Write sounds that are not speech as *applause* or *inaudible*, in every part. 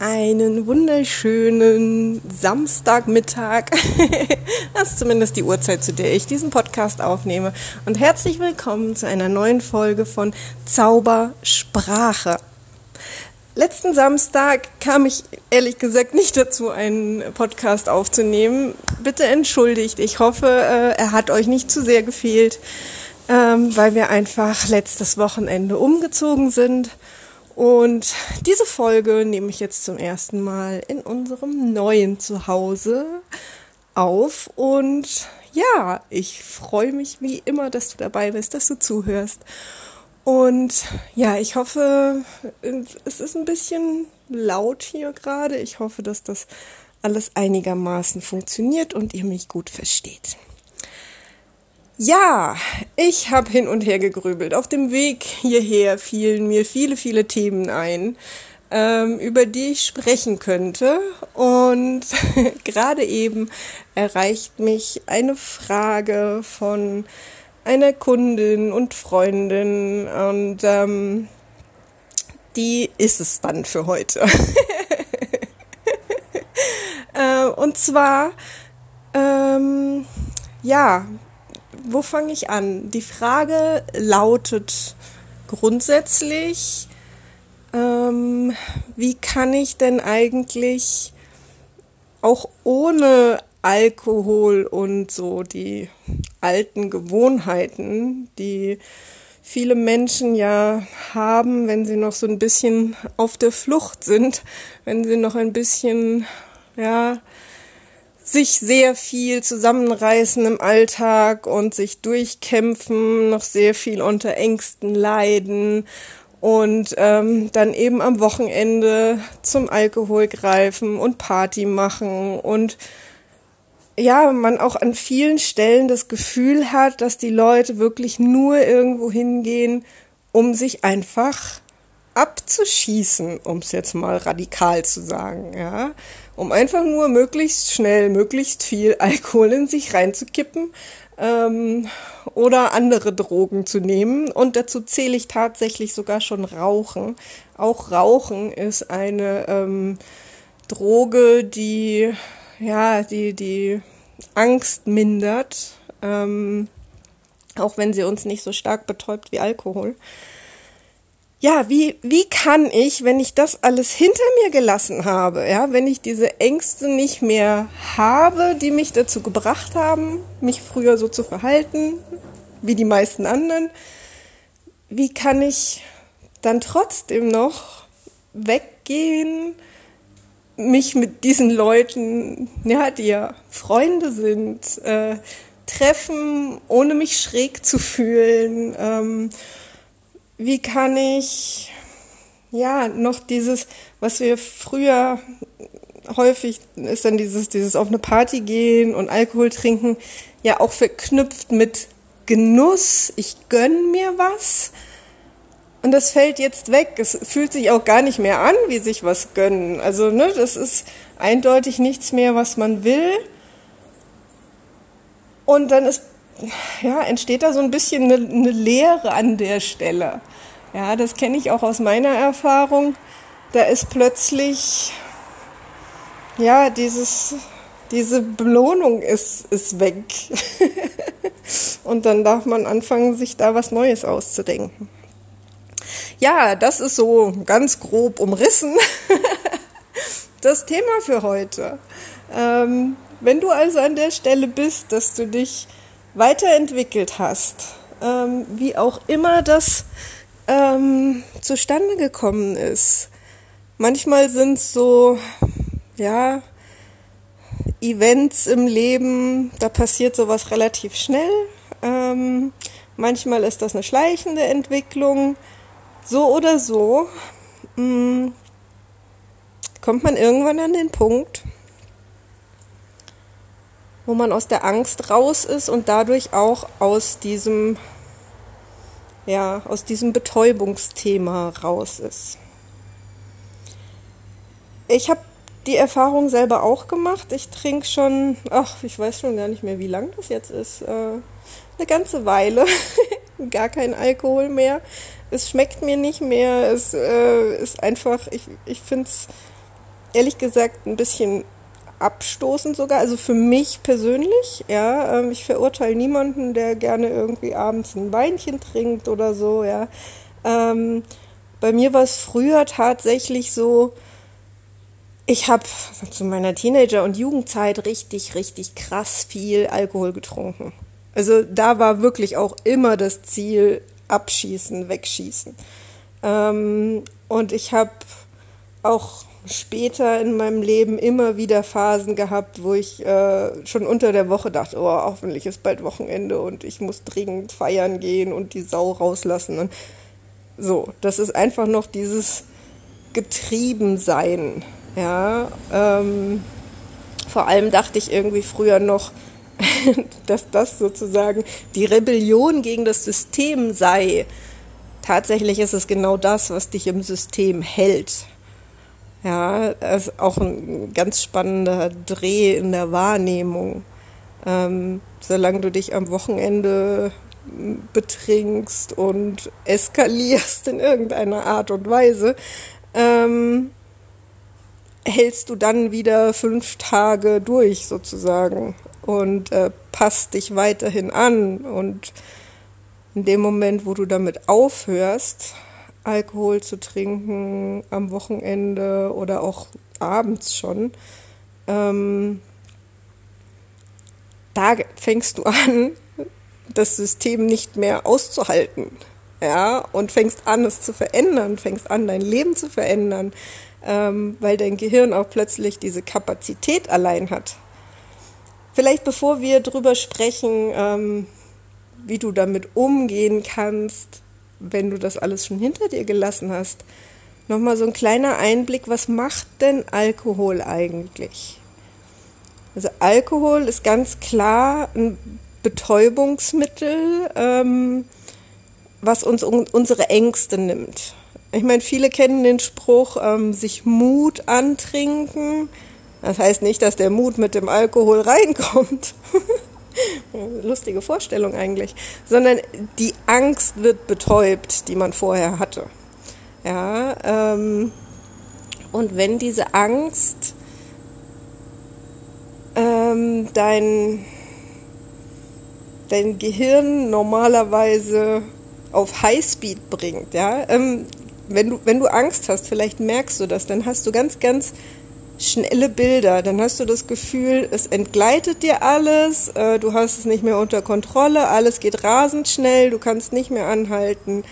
Einen wunderschönen Samstagmittag. *laughs* Das ist zumindest die Uhrzeit, zu der ich diesen Podcast aufnehme. Und herzlich willkommen zu einer neuen Folge von Zaubersprache. Letzten Samstag kam ich ehrlich gesagt nicht dazu, einen Podcast aufzunehmen. Bitte entschuldigt. Ich hoffe, äh, er hat euch nicht zu sehr gefehlt, ähm, weil wir einfach letztes Wochenende umgezogen sind und diese Folge nehme ich jetzt zum ersten Mal in unserem neuen Zuhause auf. Und ja, ich freue mich wie immer, dass du dabei bist, dass du zuhörst. Und ja, ich hoffe, es ist ein bisschen laut hier gerade. Ich hoffe, dass das alles einigermaßen funktioniert und ihr mich gut versteht. Ja, ich habe hin und her gegrübelt. Auf dem Weg hierher fielen mir viele, viele Themen ein, ähm, über die ich sprechen könnte. Und *laughs* gerade eben erreicht mich eine Frage von einer Kundin und Freundin und ähm, die ist es dann für heute. *laughs* äh, und zwar, ähm, ja, wo fange ich an? Die Frage lautet grundsätzlich, ähm, wie kann ich denn eigentlich auch ohne Alkohol und so die alten Gewohnheiten, die viele Menschen ja haben, wenn sie noch so ein bisschen auf der Flucht sind, *laughs* wenn sie noch ein bisschen, ja, sich sehr viel zusammenreißen im Alltag und sich durchkämpfen, noch sehr viel unter Ängsten leiden und ähm, dann eben am Wochenende zum Alkohol greifen und Party machen und ja, man auch an vielen Stellen das Gefühl hat, dass die Leute wirklich nur irgendwo hingehen, um sich einfach abzuschießen, um es jetzt mal radikal zu sagen, ja um einfach nur möglichst schnell, möglichst viel *laughs* Alkohol in sich reinzukippen ähm, oder andere Drogen zu nehmen. Und dazu zähle ich tatsächlich sogar schon Rauchen. Auch Rauchen ist eine ähm, Droge, die ja die die Angst mindert, ähm, auch wenn sie uns nicht so stark betäubt wie Alkohol ja, wie, wie kann ich, wenn ich das alles hinter mir gelassen habe, ja, wenn ich diese Ängste nicht mehr habe, die mich dazu gebracht haben, mich früher so zu verhalten, wie die meisten anderen, wie kann ich dann trotzdem noch weggehen, mich mit diesen Leuten, ja, die ja Freunde sind, äh, treffen, ohne mich schräg zu fühlen, ähm, wie kann ich ja noch dieses, was wir früher häufig ist dann dieses, dieses auf eine Party gehen und Alkohol trinken, ja auch verknüpft mit Genuss. Ich gönn mir was. Und das fällt jetzt weg. Es fühlt sich auch gar nicht mehr an, wie sich was gönnen. Also, ne, das ist eindeutig nichts mehr, was man will. Und dann ist ja, entsteht da so ein bisschen eine, eine Leere an der Stelle. Ja, das kenne ich auch aus meiner Erfahrung. Da ist plötzlich, ja, dieses, diese Belohnung ist, ist weg. *laughs* Und dann darf man anfangen, sich da was Neues auszudenken. Ja, das ist so ganz grob umrissen *laughs* das Thema für heute. Ähm, wenn du also an der Stelle bist, dass du dich weiterentwickelt hast, ähm, wie auch immer das ähm, zustande gekommen ist. Manchmal sind so, ja, Events im Leben, da passiert sowas relativ schnell. Ähm, manchmal ist das eine schleichende Entwicklung. So oder so mh, mm, kommt man irgendwann an den Punkt, wo man aus der Angst raus ist und dadurch auch aus diesem, ja, aus diesem Betäubungsthema raus ist. Ich habe die Erfahrung selber auch gemacht. Ich trinke schon, ach, ich weiß schon gar nicht mehr, wie lang das jetzt ist. Äh, eine ganze Weile. *laughs* gar kein Alkohol mehr. Es schmeckt mir nicht mehr. Es äh, ist einfach, ich, ich finde es ehrlich gesagt ein bisschen abstoßend sogar, also für mich persönlich, ja, ähm, ich verurteile niemanden, der gerne irgendwie abends ein Weinchen trinkt oder so, ja. Ähm, bei mir war es früher tatsächlich so, ich habe zu meiner Teenager- und Jugendzeit richtig, richtig krass viel Alkohol getrunken. Also da war wirklich auch immer das Ziel abschießen, wegschießen. Ähm, und ich habe auch später in meinem Leben immer wieder Phasen gehabt, wo ich äh, schon unter der Woche dachte, oh, hoffentlich ist bald Wochenende und ich muss dringend feiern gehen und die Sau rauslassen. Und so, das ist einfach noch dieses Getriebensein. Ja, ähm, vor allem dachte ich irgendwie früher noch, *laughs* dass das sozusagen die Rebellion gegen das System sei. Tatsächlich ist es genau das, was dich im System hält. Ja, das ist auch ein ganz spannender Dreh in der Wahrnehmung. Ähm, solange du dich am Wochenende betrinkst und eskalierst in irgendeiner Art und Weise, ähm, hältst du dann wieder fünf Tage durch sozusagen und äh, passt dich weiterhin an. Und in dem Moment, wo du damit aufhörst, Alkohol zu trinken am Wochenende oder auch abends schon, ähm, da fängst du an, das System nicht mehr auszuhalten. Ja, und fängst an, es zu verändern, fängst an, dein Leben zu verändern, ähm, weil dein Gehirn auch plötzlich diese Kapazität allein hat. Vielleicht bevor wir drüber sprechen, ähm, wie du damit umgehen kannst, wenn du das alles schon hinter dir gelassen hast, nochmal so ein kleiner Einblick, was macht denn Alkohol eigentlich? Also Alkohol ist ganz klar ein Betäubungsmittel, ähm, was uns un unsere Ängste nimmt. Ich meine, viele kennen den Spruch, ähm, sich Mut antrinken. Das heißt nicht, dass der Mut mit dem Alkohol reinkommt. *laughs* *laughs* Lustige Vorstellung eigentlich. Sondern die Angst wird betäubt, die man vorher hatte. Ja, ähm, und wenn diese Angst ähm, dein, dein Gehirn normalerweise auf Highspeed bringt, ja, ähm, wenn du, wenn du Angst hast, vielleicht merkst du das, dann hast du ganz, ganz schnelle Bilder. Dann hast du das Gefühl, es entgleitet dir alles, äh, du hast es nicht mehr unter Kontrolle, alles geht rasend schnell, du kannst nicht mehr anhalten.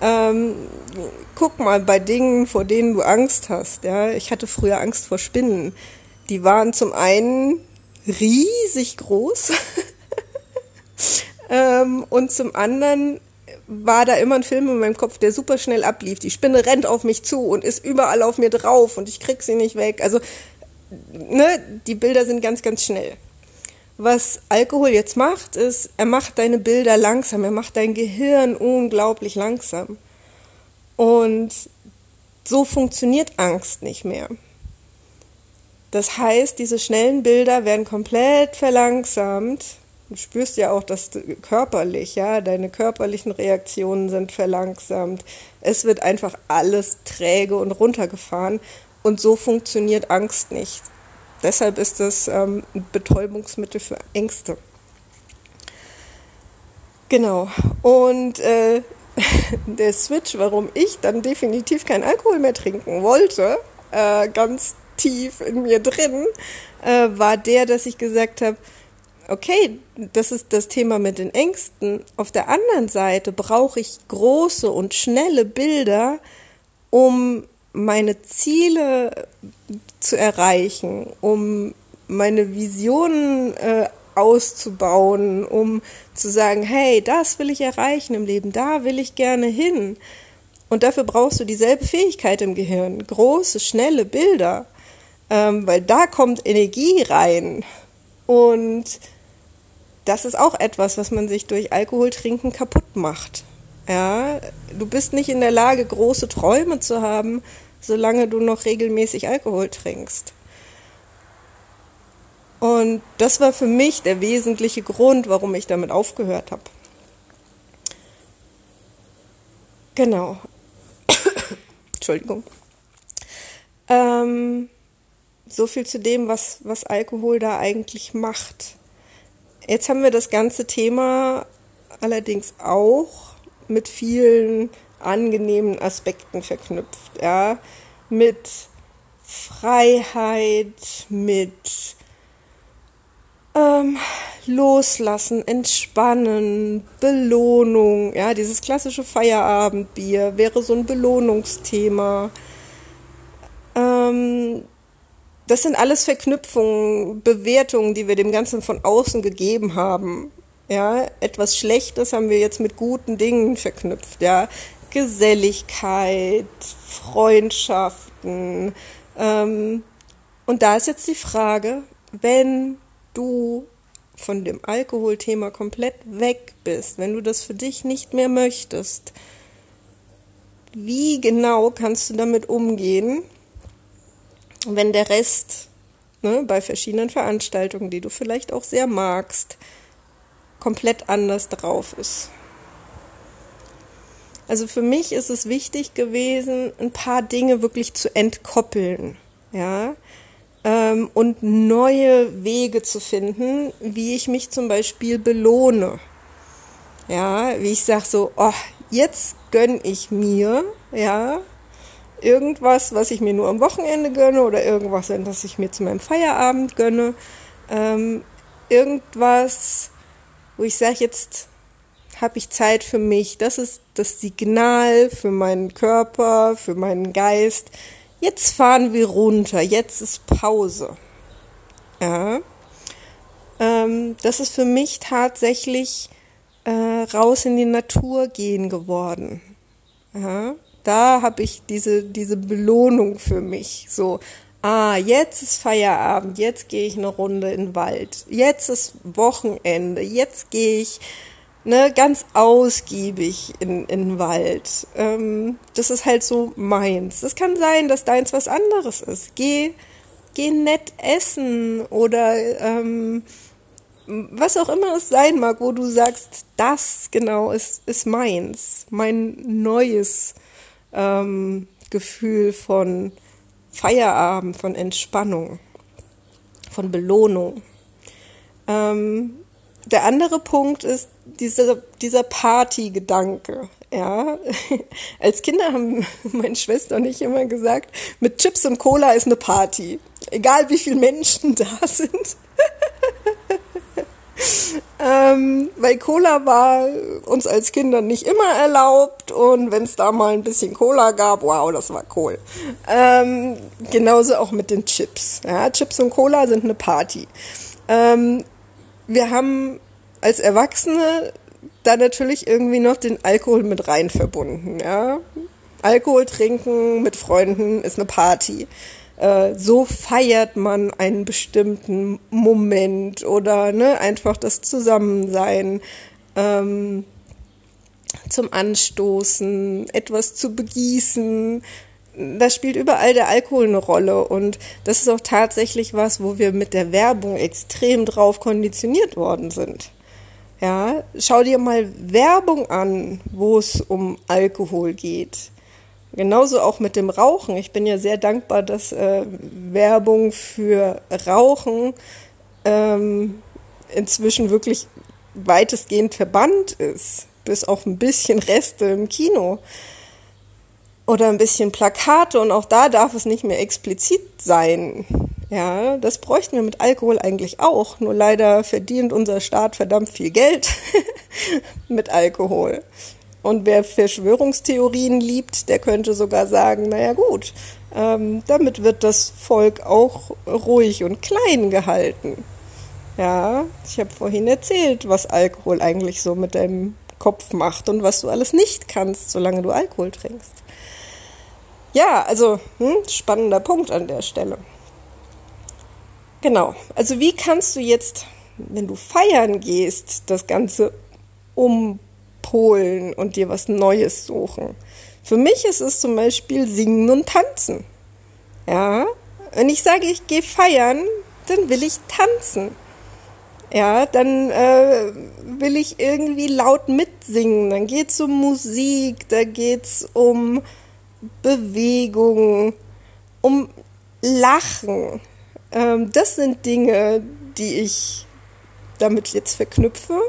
Ähm, guck mal bei Dingen, vor denen du Angst hast. Ja, ich hatte früher Angst vor Spinnen. Die waren zum einen riesig groß *laughs* ähm, und zum anderen war da immer ein Film in meinem Kopf, der super schnell ablief. Die Spinne rennt auf mich zu und ist überall auf mir drauf und ich krieg sie nicht weg. Also, ne, die Bilder sind ganz, ganz schnell. Was Alkohol jetzt macht, ist, er macht deine Bilder langsam, er macht dein Gehirn unglaublich langsam. Und so funktioniert Angst nicht mehr. Das heißt, diese schnellen Bilder werden komplett verlangsamt Du spürst ja auch, dass du körperlich, ja, deine körperlichen Reaktionen sind verlangsamt. Es wird einfach alles träge und runtergefahren und so funktioniert Angst nicht. Deshalb ist es ähm, ein Betäubungsmittel für Ängste. Genau. Und äh, *laughs* der Switch, warum ich dann definitiv keinen Alkohol mehr trinken wollte, äh, ganz tief in mir drin, äh, war der, dass ich gesagt habe, okay, das ist das Thema mit den Ängsten. Auf der anderen Seite brauche ich große und schnelle Bilder, um meine Ziele zu erreichen, um meine Visionen äh, auszubauen, um zu sagen, hey, das will ich erreichen im Leben, da will ich gerne hin. Und dafür brauchst du dieselbe Fähigkeit im Gehirn, große, schnelle Bilder, ähm, weil da kommt Energie rein. Und das ist auch etwas, was man sich durch Alkoholtrinken kaputt macht. Ja, du bist nicht in der Lage, große Träume zu haben, solange du noch regelmäßig Alkohol trinkst. Und das war für mich der wesentliche Grund, warum ich damit aufgehört habe. Genau. *coughs* Entschuldigung. Ähm, so viel zu dem, was, was Alkohol da eigentlich macht. Jetzt haben wir das ganze Thema allerdings auch mit vielen angenehmen Aspekten verknüpft, ja, mit Freiheit, mit ähm, Loslassen, Entspannen, Belohnung, ja, dieses klassische Feierabendbier wäre so ein Belohnungsthema. Ähm, das sind alles Verknüpfungen, Bewertungen, die wir dem Ganzen von außen gegeben haben. Ja, etwas Schlechtes haben wir jetzt mit guten Dingen verknüpft. Ja, Geselligkeit, Freundschaften. Ähm, und da ist jetzt die Frage, wenn du von dem Alkoholthema komplett weg bist, wenn du das für dich nicht mehr möchtest, wie genau kannst du damit umgehen, wenn der Rest ne, bei verschiedenen Veranstaltungen, die du vielleicht auch sehr magst, komplett anders drauf ist. Also für mich ist es wichtig gewesen, ein paar Dinge wirklich zu entkoppeln, ja, ähm, und neue Wege zu finden, wie ich mich zum Beispiel belohne. Ja, wie ich sage so, oh, jetzt gönn ich mir, ja, irgendwas, was ich mir nur am Wochenende gönne oder irgendwas, was ich mir zu meinem Feierabend gönne. Ähm, irgendwas, wo ich sage, jetzt habe ich Zeit für mich. Das ist das Signal für meinen Körper, für meinen Geist. Jetzt fahren wir runter, jetzt ist Pause. Ja. Ähm, das ist für mich tatsächlich äh, raus in die Natur gehen geworden. Ja da habe ich diese, diese Belohnung für mich. So, ah, jetzt ist Feierabend, jetzt gehe ich eine Runde in den Wald, jetzt ist Wochenende, jetzt gehe ich ne, ganz ausgiebig in, in den Wald. Ähm, das ist halt so meins. Es kann sein, dass deins was anderes ist. Geh, geh nett essen oder ähm, was auch immer es sein mag, wo du sagst, das genau ist, ist meins, mein neues ähm, Gefühl von Feierabend, von Entspannung, von Belohnung. Ähm, der andere Punkt ist dieser, dieser Party-Gedanke. Ja, *laughs* als Kinder haben meine Schwester und ich immer gesagt, mit Chips und Cola ist eine Party. Egal wie viele Menschen *laughs* da sind. Ähm, weil Cola war uns als Kinder nicht immer erlaubt und wenn es da mal ein bisschen Cola gab, wow, das war cool. Ähm, genauso auch mit den Chips. Ja, Chips und Cola sind eine Party. Ähm, wir haben als Erwachsene da natürlich irgendwie noch den Alkohol mit rein verbunden. Ja? Alkohol trinken mit Freunden ist eine Party. Äh, so feiert man einen bestimmten Moment oder ne, einfach das Zusammensein ähm, zum Anstoßen, etwas zu begießen. Da spielt überall der Alkohol eine Rolle und das ist auch tatsächlich was, wo wir mit der Werbung extrem drauf konditioniert worden sind. Ja, schau dir mal Werbung an, wo es um Alkohol geht. Genauso auch mit dem Rauchen. Ich bin ja sehr dankbar, dass äh, Werbung für Rauchen ähm, inzwischen wirklich weitestgehend verbannt ist, bis auf ein bisschen Reste im Kino oder ein bisschen Plakate und auch da darf es nicht mehr explizit sein. Ja, das bräuchten wir mit Alkohol eigentlich auch, nur leider verdient unser Staat verdammt viel Geld *laughs* mit Alkohol. Und wer Verschwörungstheorien liebt, der könnte sogar sagen, naja gut, ähm, damit wird das Volk auch ruhig und klein gehalten. Ja, ich habe vorhin erzählt, was Alkohol eigentlich so mit deinem Kopf macht und was du alles nicht kannst, solange du Alkohol trinkst. Ja, also hm, spannender Punkt an der Stelle. Genau, also wie kannst du jetzt, wenn du feiern gehst, das Ganze um holen und dir was Neues suchen. Für mich ist es zum Beispiel Singen und Tanzen. Ja, wenn ich sage, ich gehe feiern, dann will ich tanzen. Ja, dann äh, will ich irgendwie laut mitsingen. Dann geht es um Musik, da geht es um Bewegung, um Lachen. Ähm, das sind Dinge, die ich damit jetzt verknüpfe,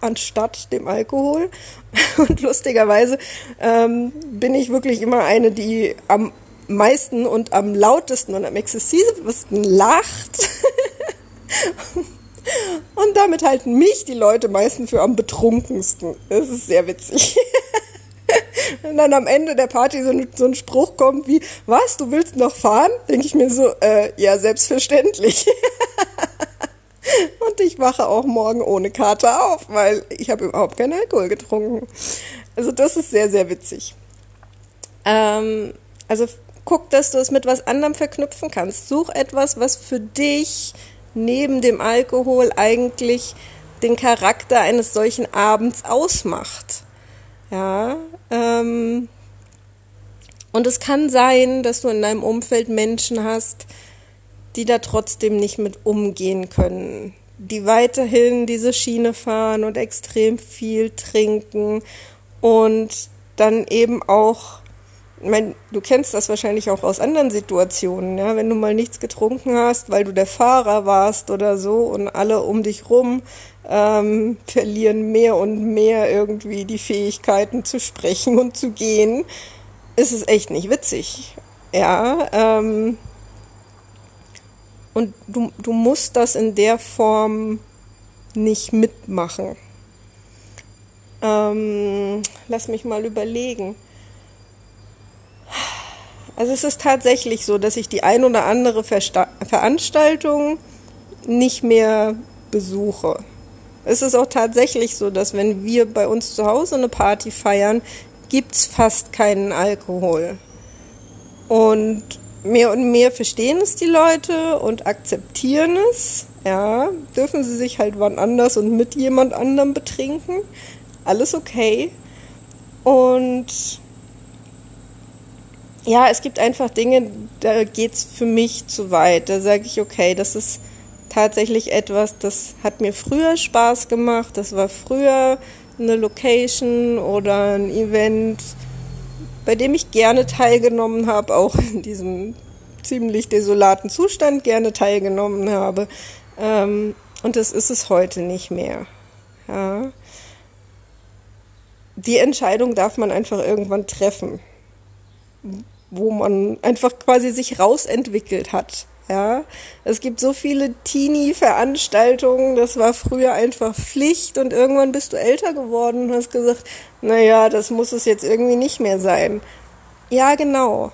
anstatt dem Alkohol. *laughs* Und lustigerweise ähm, bin ich wirklich immer eine, die am meisten und am lautesten und am exzessivsten lacht. *laughs* und damit halten mich die Leute meistens für am betrunkensten. Das ist sehr witzig. *laughs* Wenn dann am Ende der Party so ein, so ein Spruch kommt wie, was, du willst noch fahren? Denke ich mir so, äh, ja, selbstverständlich. Und ich wache auch morgen ohne Kater auf, weil ich habe überhaupt keinen Alkohol getrunken. Also das ist sehr, sehr witzig. Ähm, also guck, dass du es mit was anderem verknüpfen kannst. Such etwas, was für dich neben dem Alkohol eigentlich den Charakter eines solchen Abends ausmacht. Ja, ähm, und es kann sein, dass du in deinem Umfeld Menschen hast, die da trotzdem nicht mit umgehen können, die weiterhin diese Schiene fahren und extrem viel trinken und dann eben auch, ich meine, du kennst das wahrscheinlich auch aus anderen Situationen, ja, wenn du mal nichts getrunken hast, weil du der Fahrer warst oder so und alle um dich rum ähm, verlieren mehr und mehr irgendwie die Fähigkeiten zu sprechen und zu gehen, ist es echt nicht witzig. Ja, ähm, und du, du musst das in der Form nicht mitmachen. Ähm, lass mich mal überlegen. Also es ist tatsächlich so, dass ich die ein oder andere Versta Veranstaltung nicht mehr besuche. Es ist auch tatsächlich so, dass wenn wir bei uns zu Hause eine Party feiern, gibt es fast keinen Alkohol. Und mehr und mehr verstehen es die Leute und akzeptieren es. Ja, dürfen sie sich halt wann anders und mit jemand anderem betrinken. Alles okay. Und ja, es gibt einfach Dinge, da geht es für mich zu weit. Da sage ich, okay, das ist tatsächlich etwas, das hat mir früher Spaß gemacht. Das war früher eine Location oder ein Event, bei dem ich gerne teilgenommen habe, auch in diesem ziemlich desolaten Zustand gerne teilgenommen habe. Ähm, und das ist es heute nicht mehr. Ja. Die Entscheidung darf man einfach irgendwann treffen, wo man einfach quasi sich rausentwickelt hat. Ja, es gibt so viele Teenie-Veranstaltungen, das war früher einfach Pflicht und irgendwann bist du älter geworden und hast gesagt, naja, das muss es jetzt irgendwie nicht mehr sein. Ja, genau.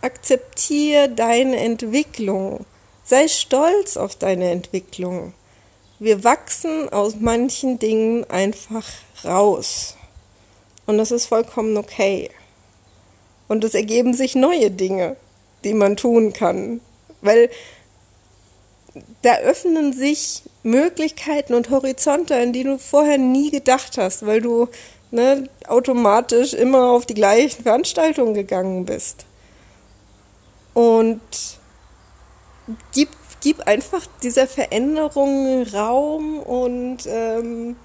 Akzeptier deine Entwicklung. Sei stolz auf deine Entwicklung. Wir wachsen aus manchen Dingen einfach raus. Und das ist vollkommen okay. Und es ergeben sich neue Dinge, die man tun kann weil da öffnen sich Möglichkeiten und Horizonte, an die du vorher nie gedacht hast, weil du ne, automatisch immer auf die gleichen Veranstaltungen gegangen bist. Und gib, gib einfach dieser Veränderung Raum und ähm,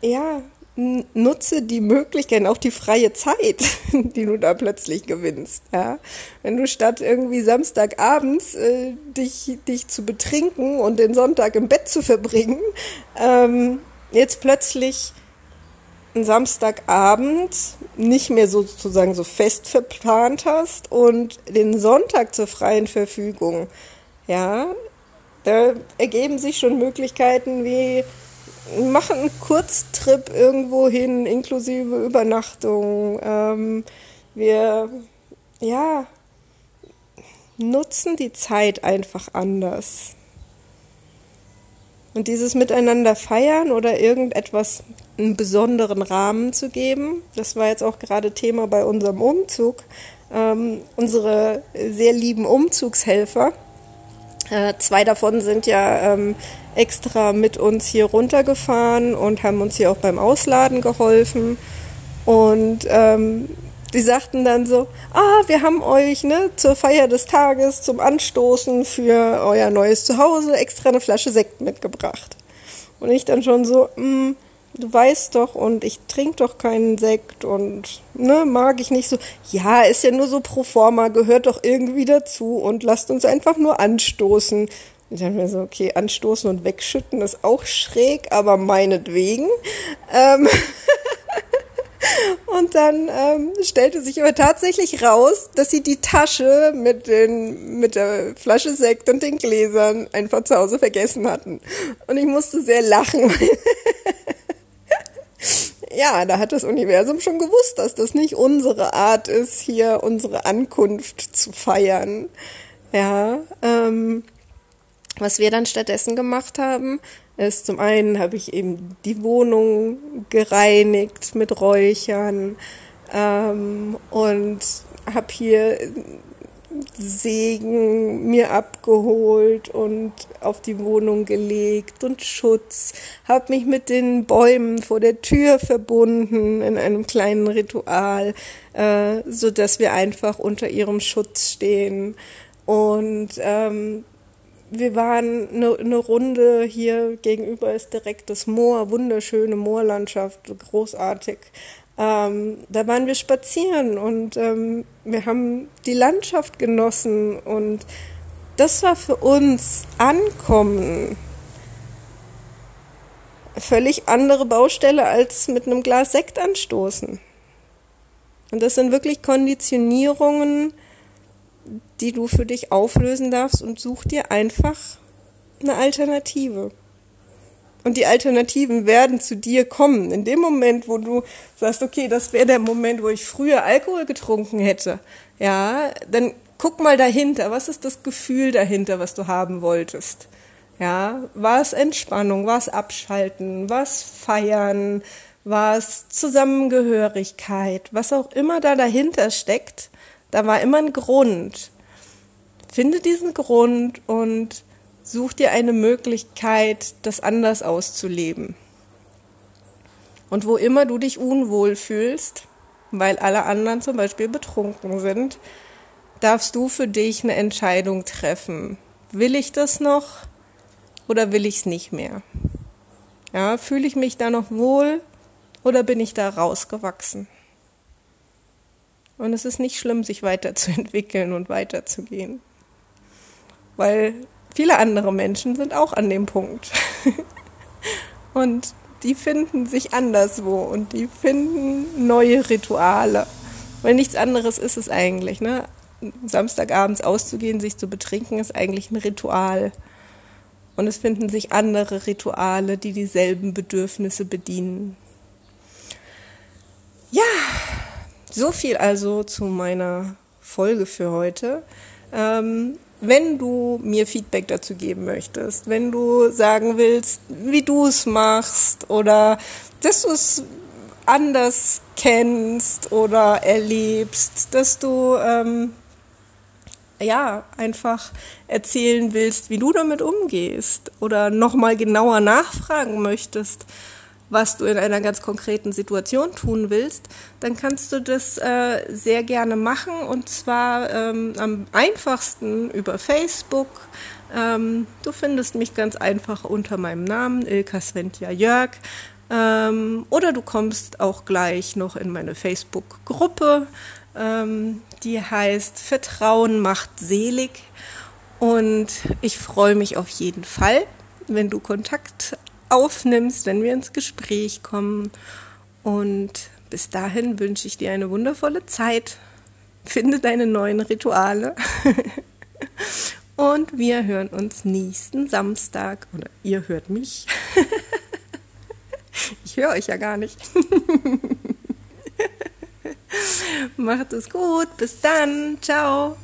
ja, nutze die Möglichkeiten, auch die freie Zeit, *laughs* die du da plötzlich gewinnst. Ja? Wenn du statt irgendwie Samstagabends äh, dich, dich zu betrinken und den Sonntag im Bett zu verbringen, ähm, jetzt plötzlich einen Samstagabend nicht mehr sozusagen so fest verplant hast und den Sonntag zur freien Verfügung, ja, da ergeben sich schon Möglichkeiten wie machen einen Kurztrip irgendwo hin, inklusive Übernachtung. Ähm, wir, ja, nutzen die Zeit einfach anders. Und dieses Miteinander feiern oder irgendetwas einen besonderen Rahmen zu geben, das war jetzt auch gerade Thema bei unserem Umzug. Ähm, unsere sehr lieben Umzugshelfer, äh, zwei davon sind ja ähm, extra mit uns hier runtergefahren und haben uns hier auch beim Ausladen geholfen. Und ähm, die sagten dann so, ah, wir haben euch ne, zur Feier des Tages zum Anstoßen für euer neues Zuhause extra eine Flasche Sekt mitgebracht. Und ich dann schon so, mh, hm, du weißt doch, und ich trinke doch keinen Sekt und ne, mag ich nicht so. Ja, ist ja nur so pro forma, gehört doch irgendwie dazu und lasst uns einfach nur anstoßen. Ich dachte mir so, okay, anstoßen und wegschütten ist auch schräg, aber meinetwegen. Ähm *laughs* Und dann ähm, stellte sich aber tatsächlich raus, dass sie die Tasche mit, den, mit der Flasche Sekt und den Gläsern einfach zu Hause vergessen hatten. Und ich musste sehr lachen. *laughs* ja, da hat das Universum schon gewusst, dass das nicht unsere Art ist, hier unsere Ankunft zu feiern. Ja, ähm, was wir dann stattdessen gemacht haben, ist zum einen habe ich eben die Wohnung gereinigt mit Räuchern ähm, und habe hier Segen mir abgeholt und auf die Wohnung gelegt und Schutz, habe mich mit den Bäumen vor der Tür verbunden in einem kleinen Ritual, äh, so dass wir einfach unter ihrem Schutz stehen. Und ähm, wir waren eine, eine Runde hier gegenüber ist direkt das Moor, wunderschöne Moorlandschaft, großartig. Ähm, da waren wir spazieren und ähm, wir haben die Landschaft genossen und das war für uns Ankommen. Völlig andere Baustelle als mit einem Glas Sekt anstoßen. Und das sind wirklich Konditionierungen, die du für dich auflösen darfst und such dir einfach eine Alternative. Und die Alternativen werden zu dir kommen. In dem Moment, wo du sagst, okay, das wäre der Moment, wo ich früher Alkohol getrunken hätte, ja, dann guck mal dahinter. Was ist das Gefühl dahinter, was du haben wolltest? Ja, war es Entspannung, war es Abschalten, war es Feiern, war es Zusammengehörigkeit, was auch immer da dahinter steckt, da war immer ein Grund. Finde diesen Grund und such dir eine Möglichkeit, das anders auszuleben. Und wo immer du dich unwohl fühlst, weil alle anderen zum Beispiel betrunken sind, darfst du für dich eine Entscheidung treffen. Will ich das noch oder will ich es nicht mehr? Ja, fühle ich mich da noch wohl oder bin ich da rausgewachsen? Und es ist nicht schlimm, sich weiterzuentwickeln und weiterzugehen. Weil viele andere Menschen sind auch an dem Punkt. *laughs* und die finden sich anderswo und die finden neue Rituale. Weil nichts anderes ist es eigentlich. Ne? Samstagabends auszugehen, sich zu betrinken, ist eigentlich ein Ritual. Und es finden sich andere Rituale, die dieselben Bedürfnisse bedienen. Ja, so viel also zu meiner Folge für heute. Ähm, wenn du mir Feedback dazu geben möchtest, wenn du sagen willst, wie du es machst oder dass du es anders kennst oder erlebst, dass du ähm, ja einfach erzählen willst, wie du damit umgehst oder nochmal genauer nachfragen möchtest, was du in einer ganz konkreten Situation tun willst, dann kannst du das äh, sehr gerne machen und zwar ähm, am einfachsten über Facebook. Ähm, du findest mich ganz einfach unter meinem Namen, Ilka Sventja Jörg. Ähm, oder du kommst auch gleich noch in meine Facebook-Gruppe, ähm, die heißt Vertrauen macht selig. Und ich freue mich auf jeden Fall, wenn du Kontakt aufnimmst, wenn wir ins Gespräch kommen. Und bis dahin wünsche ich dir eine wundervolle Zeit. Finde deine neuen Rituale. *laughs* Und wir hören uns nächsten Samstag. Oder ihr hört mich. *laughs* Ich höre euch ja gar nicht. *laughs* Macht es gut. Bis dann. Ciao.